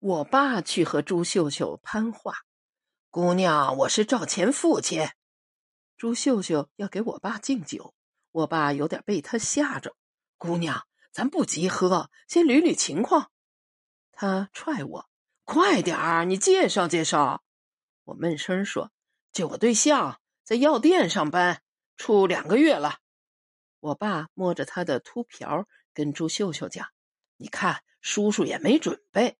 我爸去和朱秀秀攀话：“姑娘，我是赵钱父亲。”朱秀秀要给我爸敬酒，我爸有点被他吓着。姑娘，咱不急喝，先捋捋情况。他踹我：“快点儿，你介绍介绍。”我闷声说：“这我对象在药店上班，处两个月了。”我爸摸着他的秃瓢，跟朱秀秀讲：“你看，叔叔也没准备。”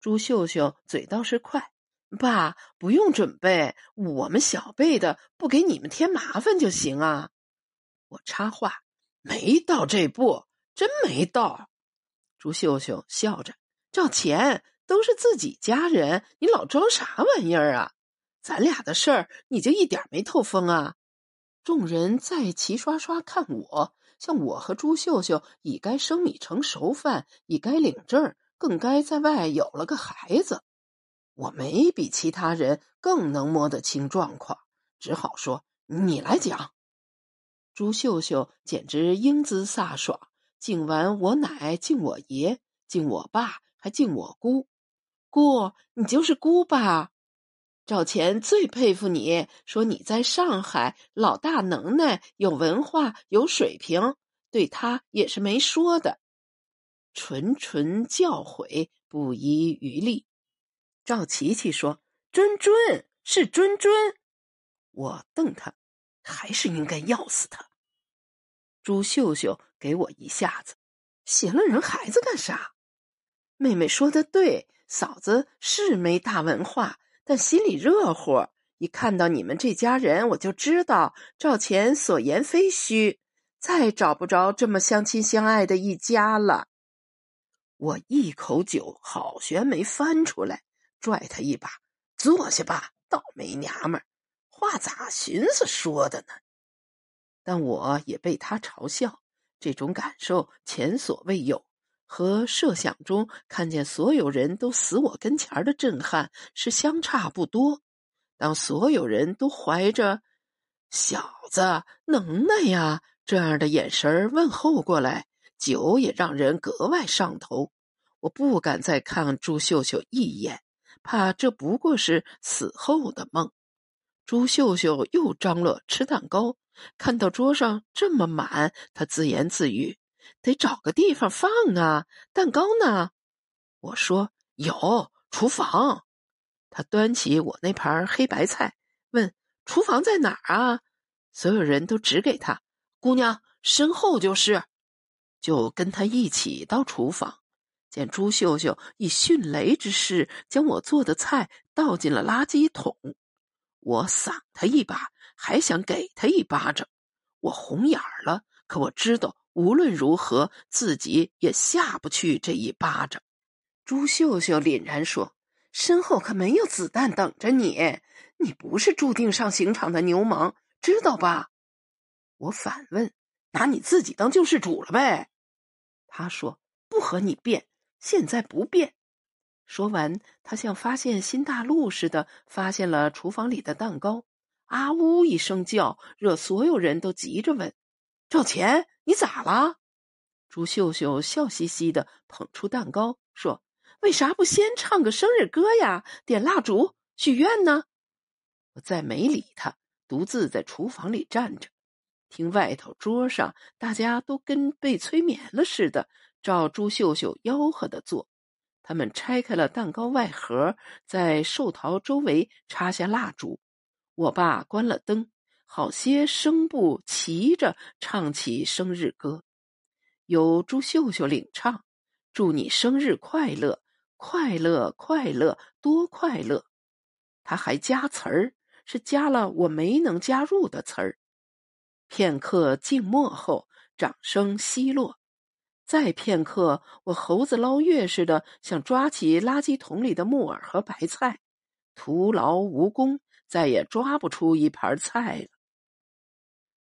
朱秀秀嘴倒是快。爸，不用准备，我们小辈的不给你们添麻烦就行啊。我插话，没到这步，真没到。朱秀秀笑着，赵钱都是自己家人，你老装啥玩意儿啊？咱俩的事儿，你就一点没透风啊？众人再齐刷刷看我，像我和朱秀秀已该生米成熟饭，已该领证，更该在外有了个孩子。我没比其他人更能摸得清状况，只好说：“你来讲。”朱秀秀简直英姿飒爽，敬完我奶，敬我爷，敬我爸，还敬我姑。姑，你就是姑吧？赵钱最佩服你，说你在上海老大能耐，有文化，有水平，对他也是没说的，纯纯教诲，不遗余力。赵琪琪说：“谆谆是谆谆。”我瞪他，还是应该要死他。朱秀秀给我一下子，写了人孩子干啥？妹妹说的对，嫂子是没大文化，但心里热乎。一看到你们这家人，我就知道赵钱所言非虚，再找不着这么相亲相爱的一家了。我一口酒好悬没翻出来。拽他一把，坐下吧，倒霉娘们儿，话咋寻思说的呢？但我也被他嘲笑，这种感受前所未有，和设想中看见所有人都死我跟前的震撼是相差不多。当所有人都怀着“小子能耐呀”这样的眼神问候过来，酒也让人格外上头。我不敢再看朱秀秀一眼。怕这不过是死后的梦。朱秀秀又张罗吃蛋糕，看到桌上这么满，她自言自语：“得找个地方放啊，蛋糕呢？”我说：“有厨房。”他端起我那盘黑白菜，问：“厨房在哪儿啊？”所有人都指给他：“姑娘身后就是。”就跟他一起到厨房。见朱秀秀以迅雷之势将我做的菜倒进了垃圾桶，我搡他一把，还想给他一巴掌。我红眼了，可我知道无论如何自己也下不去这一巴掌。朱秀秀凛然说：“身后可没有子弹等着你，你不是注定上刑场的流氓，知道吧？”我反问：“拿你自己当救世主了呗？”他说：“不和你辩。”现在不变。说完，他像发现新大陆似的，发现了厨房里的蛋糕，啊呜一声叫，惹所有人都急着问：“赵钱，你咋了？”朱秀秀笑嘻嘻的捧出蛋糕，说：“为啥不先唱个生日歌呀？点蜡烛许愿呢？”我再没理他，独自在厨房里站着，听外头桌上大家都跟被催眠了似的。照朱秀秀吆喝的做，他们拆开了蛋糕外盒，在寿桃周围插下蜡烛。我爸关了灯，好些声部齐着唱起生日歌，由朱秀秀领唱：“祝你生日快乐，快乐快乐多快乐。”他还加词儿，是加了我没能加入的词儿。片刻静默后，掌声稀落。再片刻，我猴子捞月似的想抓起垃圾桶里的木耳和白菜，徒劳无功，再也抓不出一盘菜了。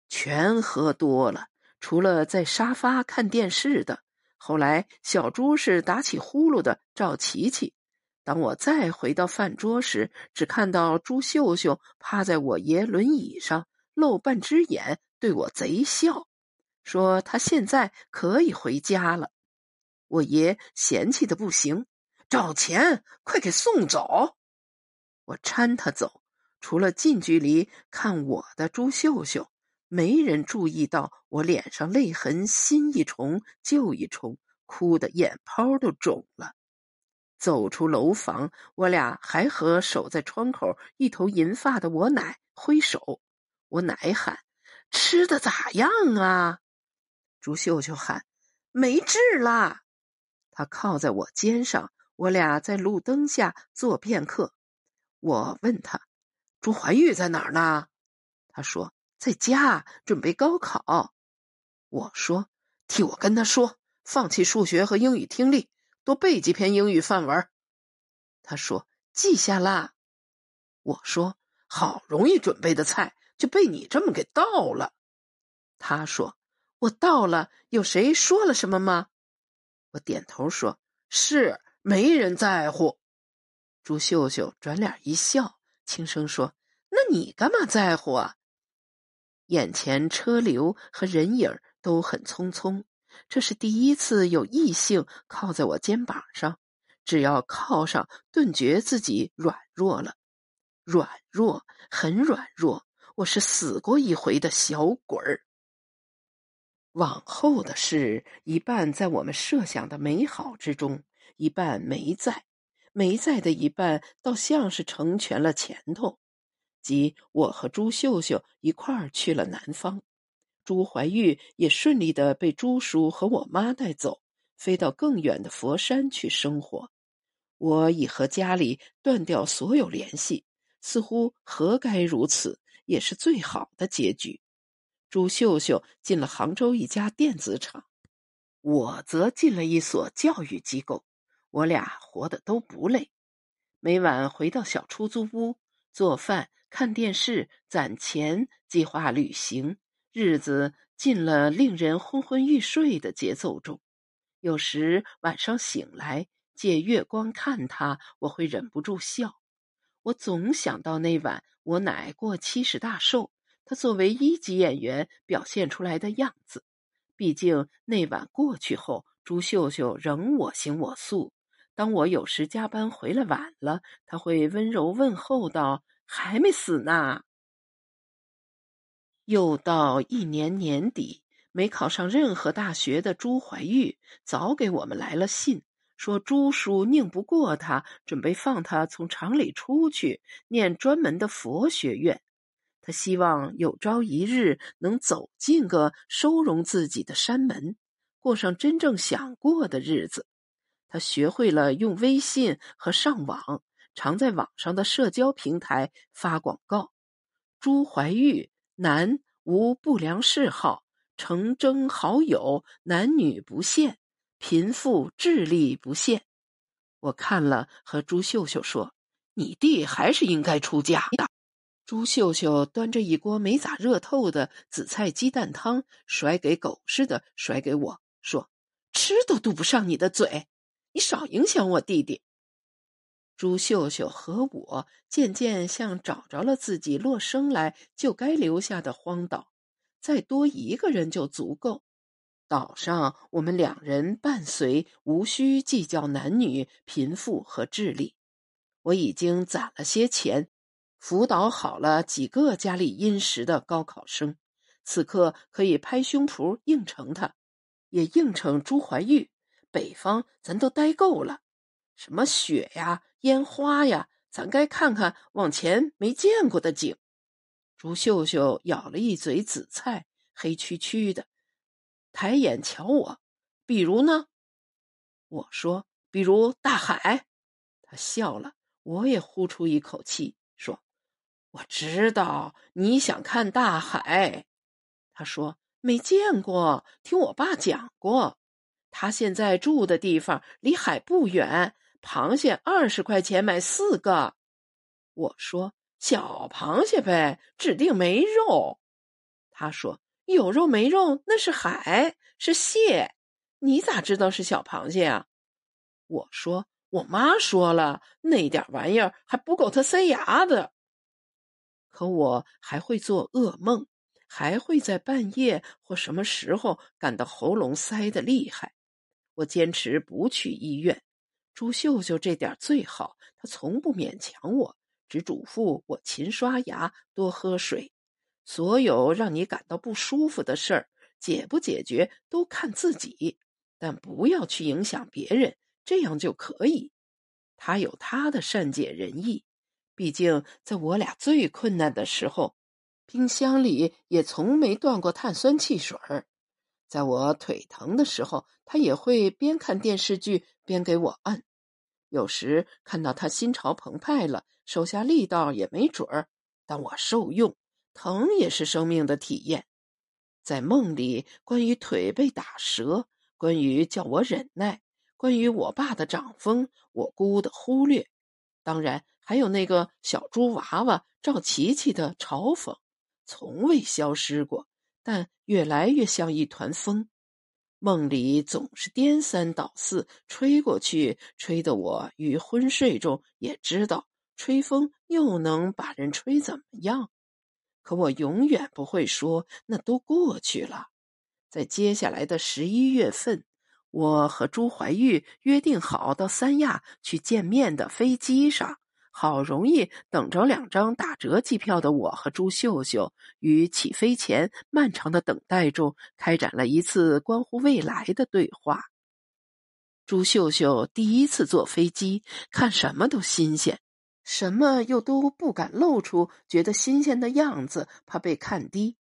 全喝多了，除了在沙发看电视的，后来小猪是打起呼噜的赵琪琪。当我再回到饭桌时，只看到朱秀秀趴在我爷轮椅上，露半只眼，对我贼笑。说他现在可以回家了，我爷嫌弃的不行。找钱，快给送走！我搀他走，除了近距离看我的朱秀秀，没人注意到我脸上泪痕新一重旧一重，哭得眼泡都肿了。走出楼房，我俩还和守在窗口一头银发的我奶挥手。我奶喊：“吃的咋样啊？”朱秀秀喊：“没治啦！”她靠在我肩上，我俩在路灯下坐片刻。我问他：“朱怀玉在哪儿呢？”他说：“在家，准备高考。”我说：“替我跟他说，放弃数学和英语听力。”多背几篇英语范文。他说：“记下啦。”我说：“好容易准备的菜，就被你这么给倒了。”他说：“我倒了，有谁说了什么吗？”我点头说：“是，没人在乎。”朱秀秀转脸一笑，轻声说：“那你干嘛在乎啊？”眼前车流和人影都很匆匆。这是第一次有异性靠在我肩膀上，只要靠上，顿觉自己软弱了，软弱，很软弱。我是死过一回的小鬼儿。往后的事，一半在我们设想的美好之中，一半没在，没在的一半倒像是成全了前头，即我和朱秀秀一块儿去了南方。朱怀玉也顺利的被朱叔和我妈带走，飞到更远的佛山去生活。我已和家里断掉所有联系，似乎何该如此，也是最好的结局。朱秀秀进了杭州一家电子厂，我则进了一所教育机构。我俩活得都不累，每晚回到小出租屋做饭、看电视、攒钱、计划旅行。日子进了令人昏昏欲睡的节奏中，有时晚上醒来借月光看他，我会忍不住笑。我总想到那晚我奶过七十大寿，她作为一级演员表现出来的样子。毕竟那晚过去后，朱秀秀仍我行我素。当我有时加班回来晚了，她会温柔问候道：“还没死呢。”又到一年年底，没考上任何大学的朱怀玉，早给我们来了信，说朱叔拧不过他，准备放他从厂里出去，念专门的佛学院。他希望有朝一日能走进个收容自己的山门，过上真正想过的日子。他学会了用微信和上网，常在网上的社交平台发广告。朱怀玉。男无不良嗜好，诚征好友，男女不限，贫富智力不限。我看了，和朱秀秀说：“你弟还是应该出家。”朱秀秀端着一锅没咋热透的紫菜鸡蛋汤，甩给狗似的甩给我说：“吃都堵不上你的嘴，你少影响我弟弟。”朱秀秀和我渐渐像找着了自己落生来就该留下的荒岛，再多一个人就足够。岛上我们两人伴随，无需计较男女、贫富和智力。我已经攒了些钱，辅导好了几个家里殷实的高考生，此刻可以拍胸脯应承他，也应承朱怀玉。北方咱都待够了。什么雪呀，烟花呀，咱该看看往前没见过的景。朱秀秀咬了一嘴紫菜，黑黢黢的，抬眼瞧我。比如呢？我说，比如大海。他笑了，我也呼出一口气，说：“我知道你想看大海。”他说：“没见过，听我爸讲过。他现在住的地方离海不远。”螃蟹二十块钱买四个，我说小螃蟹呗，指定没肉。他说有肉没肉那是海是蟹，你咋知道是小螃蟹啊？我说我妈说了，那点玩意儿还不够他塞牙的。可我还会做噩梦，还会在半夜或什么时候感到喉咙塞得厉害。我坚持不去医院。朱秀秀这点最好，她从不勉强我，只嘱咐我勤刷牙、多喝水。所有让你感到不舒服的事儿，解不解决都看自己，但不要去影响别人，这样就可以。他有他的善解人意，毕竟在我俩最困难的时候，冰箱里也从没断过碳酸汽水儿。在我腿疼的时候，他也会边看电视剧边给我按。有时看到他心潮澎湃了，手下力道也没准儿，但我受用。疼也是生命的体验。在梦里，关于腿被打折，关于叫我忍耐，关于我爸的掌风，我姑的忽略，当然还有那个小猪娃娃赵琪琪的嘲讽，从未消失过。但越来越像一团风，梦里总是颠三倒四，吹过去，吹得我于昏睡中也知道，吹风又能把人吹怎么样？可我永远不会说那都过去了。在接下来的十一月份，我和朱怀玉约定好到三亚去见面的飞机上。好容易等着两张打折机票的我和朱秀秀，于起飞前漫长的等待中，开展了一次关乎未来的对话。朱秀秀第一次坐飞机，看什么都新鲜，什么又都不敢露出觉得新鲜的样子，怕被看低。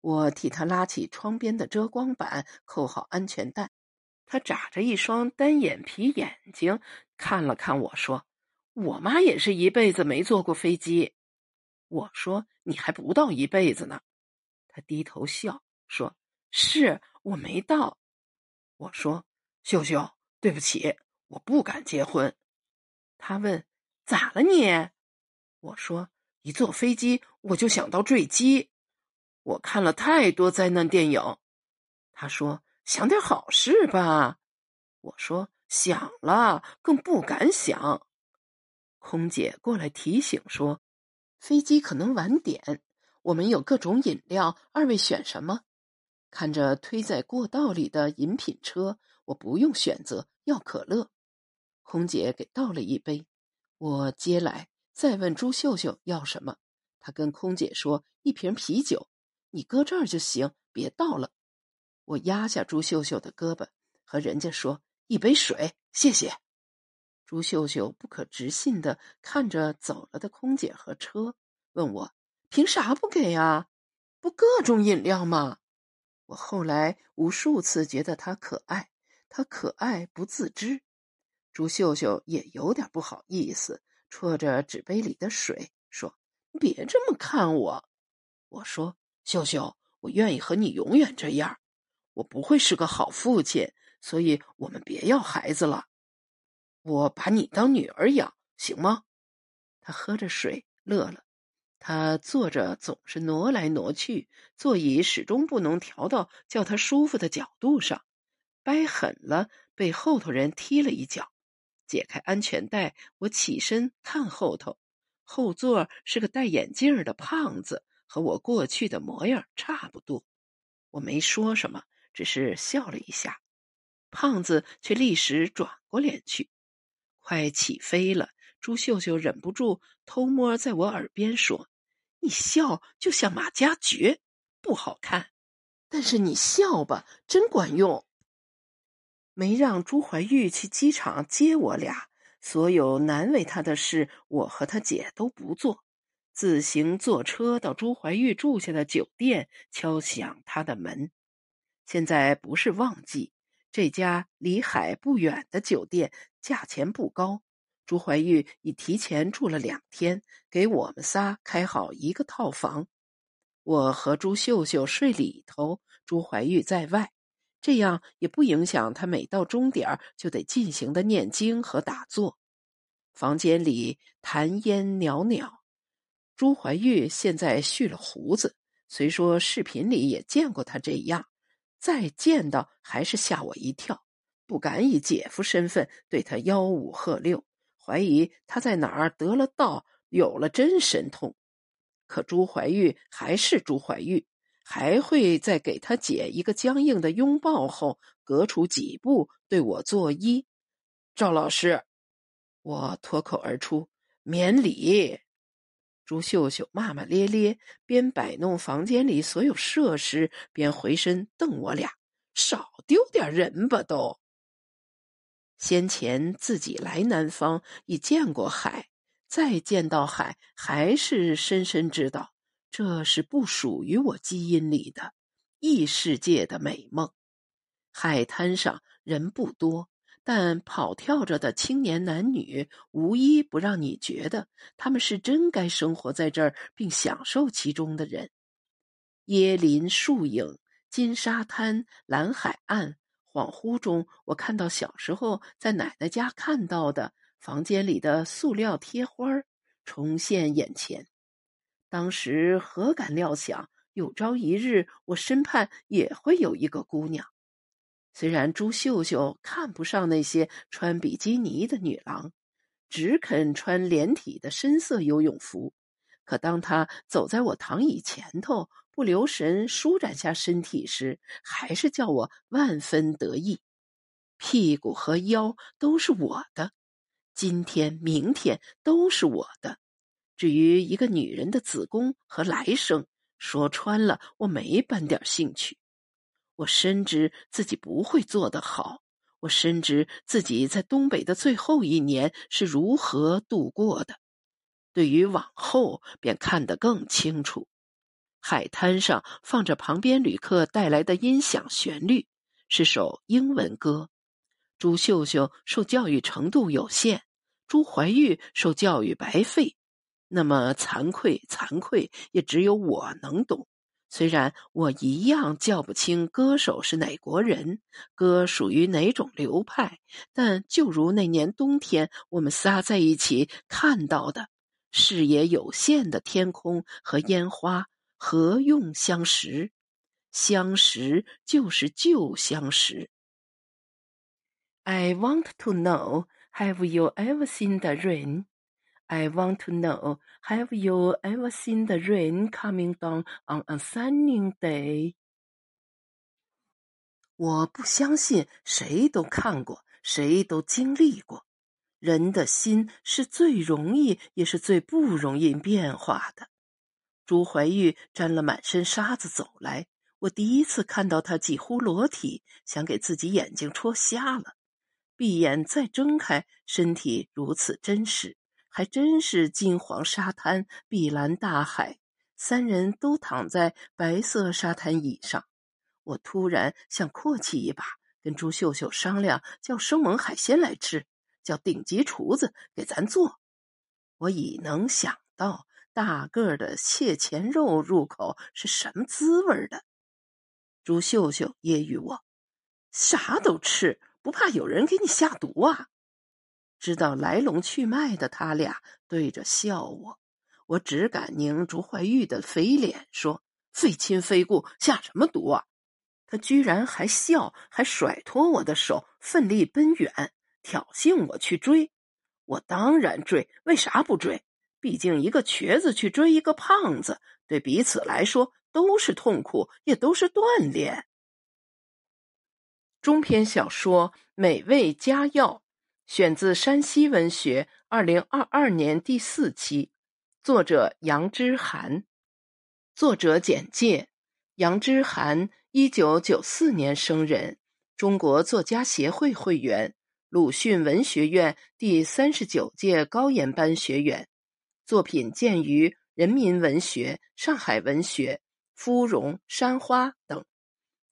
我替他拉起窗边的遮光板，扣好安全带。他眨着一双单眼皮眼睛，看了看我说。我妈也是一辈子没坐过飞机。我说：“你还不到一辈子呢。”他低头笑说：“是我没到。”我说：“秀秀，对不起，我不敢结婚。”他问：“咋了你？”我说：“一坐飞机我就想到坠机，我看了太多灾难电影。”他说：“想点好事吧。”我说：“想了，更不敢想。”空姐过来提醒说：“飞机可能晚点，我们有各种饮料，二位选什么？”看着推在过道里的饮品车，我不用选择，要可乐。空姐给倒了一杯，我接来，再问朱秀秀要什么。他跟空姐说：“一瓶啤酒，你搁这儿就行，别倒了。”我压下朱秀秀的胳膊，和人家说：“一杯水，谢谢。”朱秀秀不可置信的看着走了的空姐和车，问我：“凭啥不给啊？不各种饮料吗？”我后来无数次觉得她可爱，她可爱不自知。朱秀秀也有点不好意思，啜着纸杯里的水说：“别这么看我。”我说：“秀秀，我愿意和你永远这样。我不会是个好父亲，所以我们别要孩子了。”我把你当女儿养，行吗？他喝着水，乐了。他坐着总是挪来挪去，座椅始终不能调到叫他舒服的角度上，掰狠了，被后头人踢了一脚。解开安全带，我起身看后头，后座是个戴眼镜的胖子，和我过去的模样差不多。我没说什么，只是笑了一下。胖子却立时转过脸去。快起飞了，朱秀秀忍不住偷摸在我耳边说：“你笑就像马加爵，不好看。但是你笑吧，真管用。”没让朱怀玉去机场接我俩，所有难为他的事，我和他姐都不做，自行坐车到朱怀玉住下的酒店，敲响他的门。现在不是旺季。这家离海不远的酒店价钱不高，朱怀玉已提前住了两天，给我们仨开好一个套房。我和朱秀秀睡里头，朱怀玉在外，这样也不影响他每到钟点就得进行的念经和打坐。房间里痰烟袅袅，朱怀玉现在蓄了胡子，虽说视频里也见过他这样。再见到还是吓我一跳，不敢以姐夫身份对他吆五喝六，怀疑他在哪儿得了道，有了真神通。可朱怀玉还是朱怀玉，还会在给他姐一个僵硬的拥抱后，隔出几步对我作揖。赵老师，我脱口而出：“免礼。”朱秀秀骂骂咧咧，边摆弄房间里所有设施，边回身瞪我俩：“少丢点人吧，都。”先前自己来南方已见过海，再见到海，还是深深知道这是不属于我基因里的异世界的美梦。海滩上人不多。但跑跳着的青年男女，无一不让你觉得他们是真该生活在这儿并享受其中的人。椰林树影、金沙滩、蓝海岸，恍惚中，我看到小时候在奶奶家看到的房间里的塑料贴花重现眼前。当时何敢料想，有朝一日我身畔也会有一个姑娘。虽然朱秀秀看不上那些穿比基尼的女郎，只肯穿连体的深色游泳服，可当她走在我躺椅前头，不留神舒展下身体时，还是叫我万分得意。屁股和腰都是我的，今天、明天都是我的。至于一个女人的子宫和来生，说穿了，我没半点兴趣。我深知自己不会做得好，我深知自己在东北的最后一年是如何度过的。对于往后，便看得更清楚。海滩上放着旁边旅客带来的音响旋律，是首英文歌。朱秀秀受教育程度有限，朱怀玉受教育白费。那么惭愧，惭愧，也只有我能懂。虽然我一样叫不清歌手是哪国人，歌属于哪种流派，但就如那年冬天我们仨在一起看到的，视野有限的天空和烟花，何用相识？相识就是旧相识。I want to know, have you ever seen the rain? I want to know, have you ever seen the rain coming down on a sunny day? 我不相信谁都看过，谁都经历过。人的心是最容易，也是最不容易变化的。朱怀玉沾了满身沙子走来，我第一次看到他几乎裸体，想给自己眼睛戳瞎了。闭眼再睁开，身体如此真实。还真是金黄沙滩、碧蓝大海，三人都躺在白色沙滩椅上。我突然想阔气一把，跟朱秀秀商量，叫生猛海鲜来吃，叫顶级厨子给咱做。我已能想到大个的蟹钳肉入口是什么滋味的。朱秀秀揶揄我：“啥都吃，不怕有人给你下毒啊？”知道来龙去脉的他俩对着笑我，我只敢拧朱怀玉的肥脸说：“非亲非故，下什么毒啊？”他居然还笑，还甩脱我的手，奋力奔远，挑衅我去追。我当然追，为啥不追？毕竟一个瘸子去追一个胖子，对彼此来说都是痛苦，也都是锻炼。中篇小说《美味佳肴》。选自山西文学，二零二二年第四期，作者杨之涵。作者简介：杨之涵，一九九四年生人，中国作家协会会员，鲁迅文学院第三十九届高研班学员，作品见于《人民文学》《上海文学》《芙蓉》《山花》等，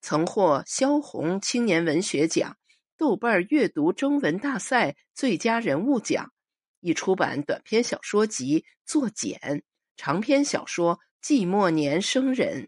曾获萧红青年文学奖。豆瓣阅读中文大赛最佳人物奖，已出版短篇小说集《作茧》，长篇小说《寂寞年生人》。